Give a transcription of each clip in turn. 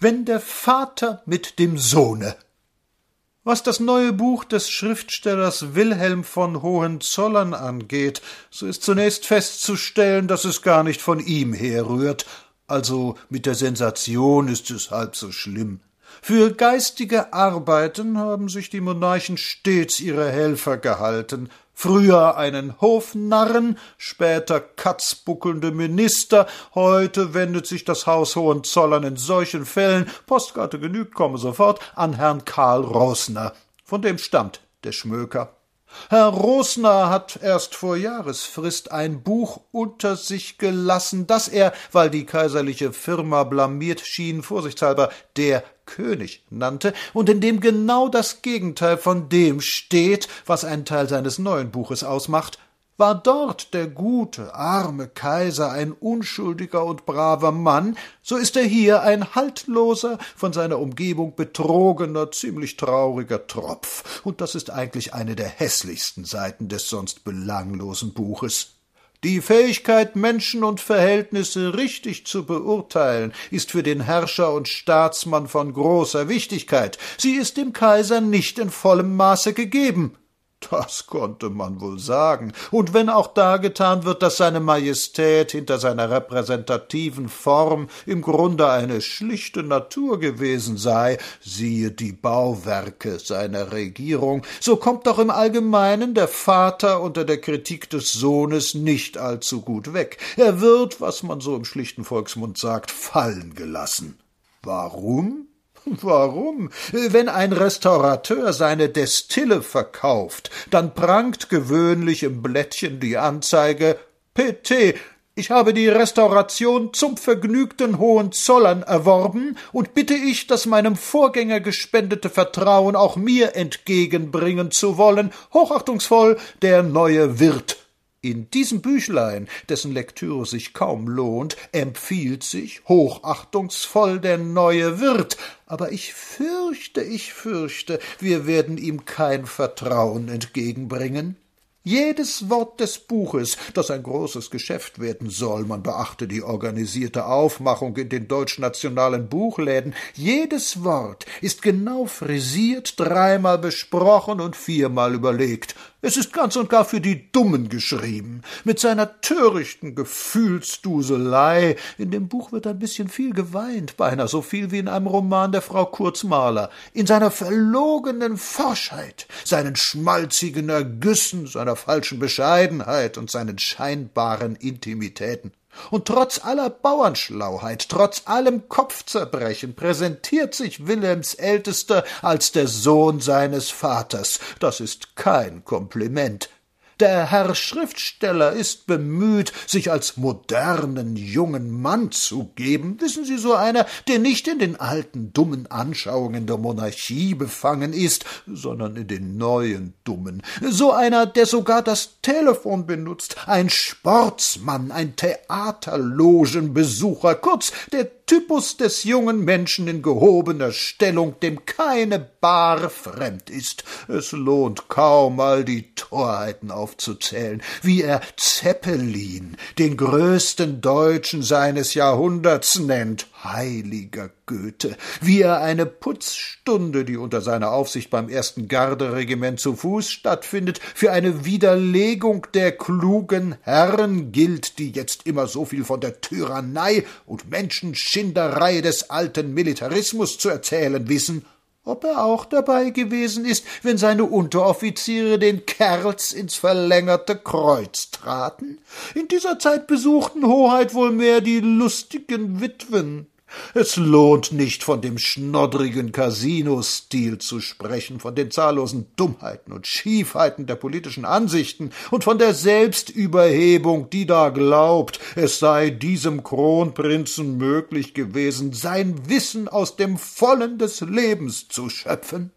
wenn der Vater mit dem Sohne. Was das neue Buch des Schriftstellers Wilhelm von Hohenzollern angeht, so ist zunächst festzustellen, dass es gar nicht von ihm herrührt, also mit der Sensation ist es halb so schlimm. Für geistige Arbeiten haben sich die Monarchen stets ihre Helfer gehalten, früher einen Hofnarren, später katzbuckelnde Minister, heute wendet sich das Haus Hohenzollern in solchen Fällen, Postkarte genügt, komme sofort, an Herrn Karl Rosner. Von dem stammt der Schmöker. Herr Rosner hat erst vor Jahresfrist ein Buch unter sich gelassen, das er, weil die kaiserliche Firma blamiert schien, vorsichtshalber der König nannte und in dem genau das Gegenteil von dem steht, was ein Teil seines neuen Buches ausmacht, war dort der gute, arme Kaiser ein unschuldiger und braver Mann, so ist er hier ein haltloser, von seiner Umgebung betrogener, ziemlich trauriger Tropf, und das ist eigentlich eine der hässlichsten Seiten des sonst belanglosen Buches. Die Fähigkeit, Menschen und Verhältnisse richtig zu beurteilen, ist für den Herrscher und Staatsmann von großer Wichtigkeit. Sie ist dem Kaiser nicht in vollem Maße gegeben. Das konnte man wohl sagen. Und wenn auch dargetan wird, dass seine Majestät hinter seiner repräsentativen Form im Grunde eine schlichte Natur gewesen sei, siehe die Bauwerke seiner Regierung, so kommt doch im Allgemeinen der Vater unter der Kritik des Sohnes nicht allzu gut weg. Er wird, was man so im schlichten Volksmund sagt, fallen gelassen. Warum? Warum? Wenn ein Restaurateur seine Destille verkauft, dann prangt gewöhnlich im Blättchen die Anzeige PT, ich habe die Restauration zum vergnügten Hohenzollern erworben und bitte ich, das meinem Vorgänger gespendete Vertrauen auch mir entgegenbringen zu wollen, hochachtungsvoll der neue Wirt in diesem Büchlein, dessen Lektüre sich kaum lohnt, empfiehlt sich hochachtungsvoll der neue Wirt, aber ich fürchte, ich fürchte, wir werden ihm kein Vertrauen entgegenbringen. Jedes Wort des Buches, das ein großes Geschäft werden soll, man beachte die organisierte Aufmachung in den deutschnationalen Buchläden, jedes Wort ist genau frisiert, dreimal besprochen und viermal überlegt. Es ist ganz und gar für die Dummen geschrieben. Mit seiner törichten Gefühlsduselei. In dem Buch wird ein bisschen viel geweint, beinahe so viel wie in einem Roman der Frau Kurzmaler. In seiner verlogenen Forschheit, seinen schmalzigen Ergüssen, seiner falschen Bescheidenheit und seinen scheinbaren Intimitäten. Und trotz aller Bauernschlauheit, trotz allem Kopfzerbrechen präsentiert sich Wilhelms Ältester als der Sohn seines Vaters. Das ist kein Kompliment. Der Herr Schriftsteller ist bemüht, sich als modernen jungen Mann zu geben, wissen Sie, so einer, der nicht in den alten dummen Anschauungen der Monarchie befangen ist, sondern in den neuen dummen, so einer, der sogar das Telefon benutzt, ein Sportsmann, ein Theaterlogenbesucher, kurz der Typus des jungen Menschen in gehobener Stellung, dem keine Bar fremd ist. Es lohnt kaum, all die Torheiten aufzuzählen, wie er Zeppelin, den größten Deutschen seines Jahrhunderts nennt, heiliger Goethe, wie er eine Putzstunde, die unter seiner Aufsicht beim ersten Garderegiment zu Fuß stattfindet, für eine Widerlegung der klugen Herren gilt, die jetzt immer so viel von der Tyrannei und Menschenschinderei des alten Militarismus zu erzählen wissen, ob er auch dabei gewesen ist, wenn seine Unteroffiziere den Kerls ins verlängerte Kreuz traten? In dieser Zeit besuchten Hoheit wohl mehr die lustigen Witwen. Es lohnt nicht, von dem schnoddrigen Casino-Stil zu sprechen, von den zahllosen Dummheiten und Schiefheiten der politischen Ansichten und von der Selbstüberhebung, die da glaubt, es sei diesem Kronprinzen möglich gewesen, sein Wissen aus dem Vollen des Lebens zu schöpfen.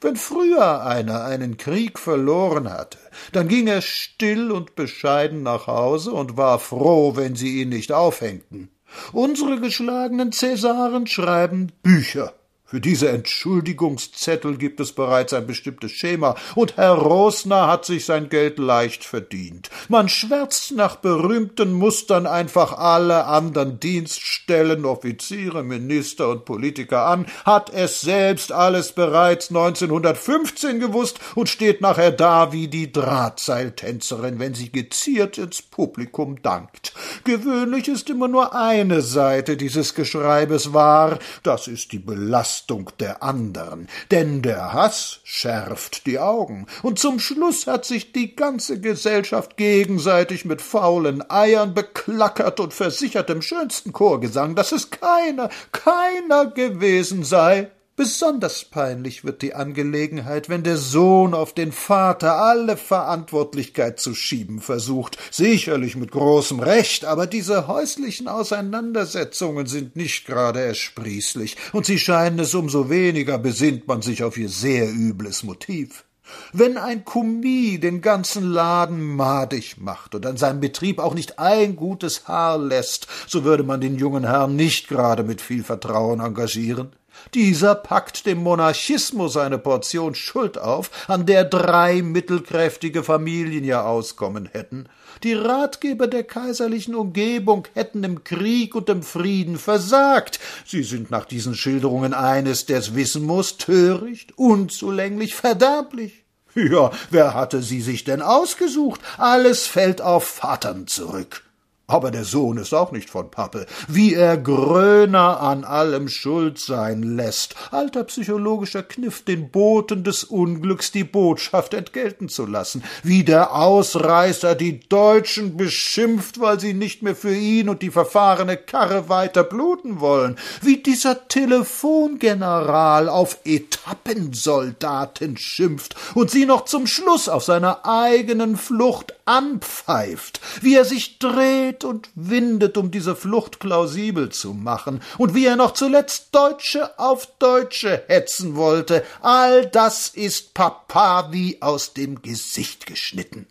Wenn früher einer einen Krieg verloren hatte, dann ging er still und bescheiden nach Hause und war froh, wenn sie ihn nicht aufhängten. Unsere geschlagenen Cäsaren schreiben Bücher. Für diese Entschuldigungszettel gibt es bereits ein bestimmtes Schema, und Herr Rosner hat sich sein Geld leicht verdient. Man schwärzt nach berühmten Mustern einfach alle anderen Dienststellen, Offiziere, Minister und Politiker an, hat es selbst alles bereits 1915 gewusst und steht nachher da wie die Drahtseiltänzerin, wenn sie geziert ins Publikum dankt. Gewöhnlich ist immer nur eine Seite dieses Geschreibes wahr, das ist die Belastung Belastung der anderen, denn der Hass schärft die Augen, und zum Schluss hat sich die ganze Gesellschaft gegenseitig mit faulen Eiern beklackert und versichert im schönsten Chorgesang, dass es keiner, keiner gewesen sei, Besonders peinlich wird die Angelegenheit, wenn der Sohn auf den Vater alle Verantwortlichkeit zu schieben versucht, sicherlich mit großem Recht, aber diese häuslichen Auseinandersetzungen sind nicht gerade ersprießlich, und sie scheinen es umso weniger, besinnt man sich auf ihr sehr übles Motiv. Wenn ein Kummi den ganzen Laden madig macht und an seinem Betrieb auch nicht ein gutes Haar lässt, so würde man den jungen Herrn nicht gerade mit viel Vertrauen engagieren. Dieser packt dem Monarchismus eine Portion Schuld auf, an der drei mittelkräftige Familien ja auskommen hätten. Die Ratgeber der kaiserlichen Umgebung hätten im Krieg und im Frieden versagt. Sie sind nach diesen Schilderungen eines, der's wissen muss, töricht, unzulänglich, verderblich. Ja, wer hatte sie sich denn ausgesucht? Alles fällt auf Vatern zurück. Aber der Sohn ist auch nicht von Pappe. Wie er Gröner an allem schuld sein lässt. Alter psychologischer Kniff, den Boten des Unglücks die Botschaft entgelten zu lassen. Wie der Ausreißer die Deutschen beschimpft, weil sie nicht mehr für ihn und die verfahrene Karre weiter bluten wollen. Wie dieser Telefongeneral auf Etappensoldaten schimpft und sie noch zum Schluss auf seiner eigenen Flucht anpfeift. Wie er sich dreht dreht und windet, um diese Flucht plausibel zu machen, und wie er noch zuletzt Deutsche auf Deutsche hetzen wollte, all das ist Papa wie aus dem Gesicht geschnitten.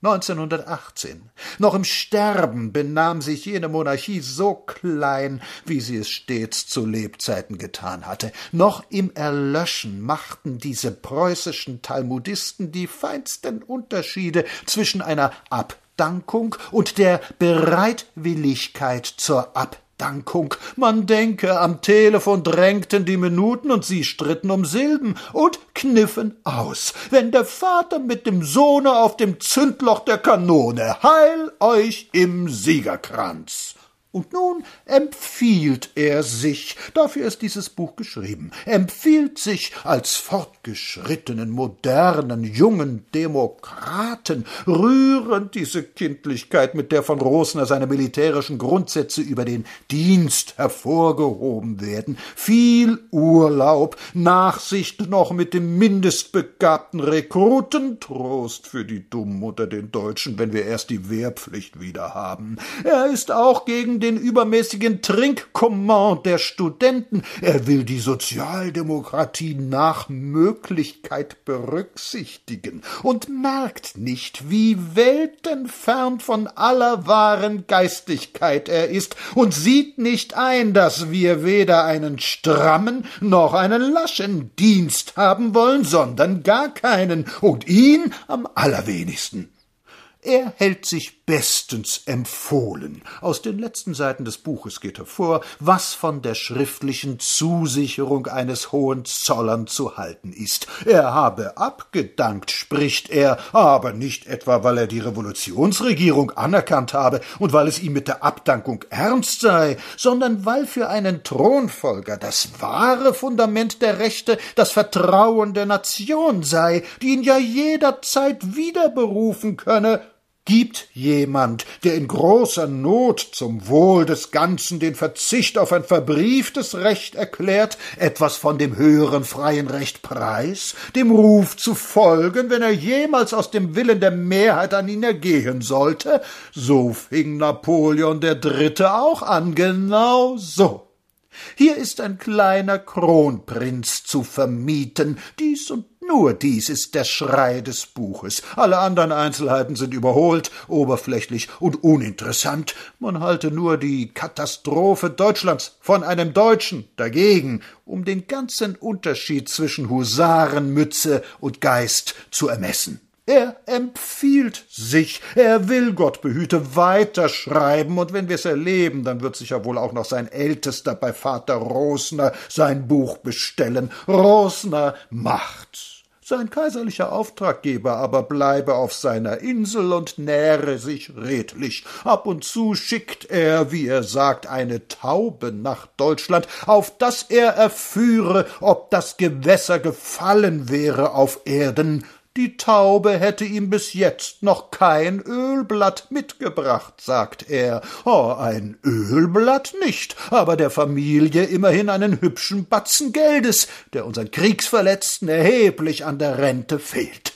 1918. Noch im Sterben benahm sich jene Monarchie so klein, wie sie es stets zu Lebzeiten getan hatte. Noch im Erlöschen machten diese preußischen Talmudisten die feinsten Unterschiede zwischen einer Ab Abdankung und der Bereitwilligkeit zur Abdankung. Man denke, am Telefon drängten die Minuten und sie stritten um Silben und kniffen aus, wenn der Vater mit dem Sohne auf dem Zündloch der Kanone Heil euch im Siegerkranz. Und nun empfiehlt er sich, dafür ist dieses Buch geschrieben, empfiehlt sich als fortgeschrittenen, modernen, jungen Demokraten, rührend diese Kindlichkeit, mit der von Rosner seine militärischen Grundsätze über den Dienst hervorgehoben werden, viel Urlaub, Nachsicht noch mit dem mindestbegabten Rekruten, Trost für die Dummen unter den Deutschen, wenn wir erst die Wehrpflicht wieder haben. Er ist auch gegen den übermäßigen Trinkkommand der Studenten. Er will die Sozialdemokratie nach Möglichkeit berücksichtigen und merkt nicht, wie weltenfern von aller wahren Geistigkeit er ist und sieht nicht ein, dass wir weder einen strammen noch einen laschen Dienst haben wollen, sondern gar keinen und ihn am allerwenigsten. Er hält sich bestens empfohlen. Aus den letzten Seiten des Buches geht hervor, was von der schriftlichen Zusicherung eines Hohenzollern zu halten ist. Er habe abgedankt, spricht er, aber nicht etwa, weil er die Revolutionsregierung anerkannt habe und weil es ihm mit der Abdankung ernst sei, sondern weil für einen Thronfolger das wahre Fundament der Rechte das Vertrauen der Nation sei, die ihn ja jederzeit wiederberufen könne, Gibt jemand, der in großer Not zum Wohl des Ganzen den Verzicht auf ein verbrieftes Recht erklärt, etwas von dem höheren freien Recht preis, dem Ruf zu folgen, wenn er jemals aus dem Willen der Mehrheit an ihn ergehen sollte? So fing Napoleon der Dritte auch an, genau so. Hier ist ein kleiner Kronprinz zu vermieten, dies und Nur dies ist der Schrei des Buches. Alle anderen Einzelheiten sind überholt, oberflächlich und uninteressant. Man halte nur die Katastrophe Deutschlands von einem Deutschen dagegen, um den ganzen Unterschied zwischen Husarenmütze und Geist zu ermessen. Er empfiehlt sich, er will Gott behüte weiterschreiben, und wenn wir es erleben, dann wird sich ja wohl auch noch sein Ältester bei Vater Rosner sein Buch bestellen. Rosner macht. Sein kaiserlicher Auftraggeber aber bleibe auf seiner Insel und nähre sich redlich. Ab und zu schickt er, wie er sagt, eine Taube nach Deutschland, auf dass er erführe, ob das Gewässer gefallen wäre auf Erden, die Taube hätte ihm bis jetzt noch kein Ölblatt mitgebracht, sagt er. Oh, ein Ölblatt nicht, aber der Familie immerhin einen hübschen Batzen Geldes, der unseren Kriegsverletzten erheblich an der Rente fehlt.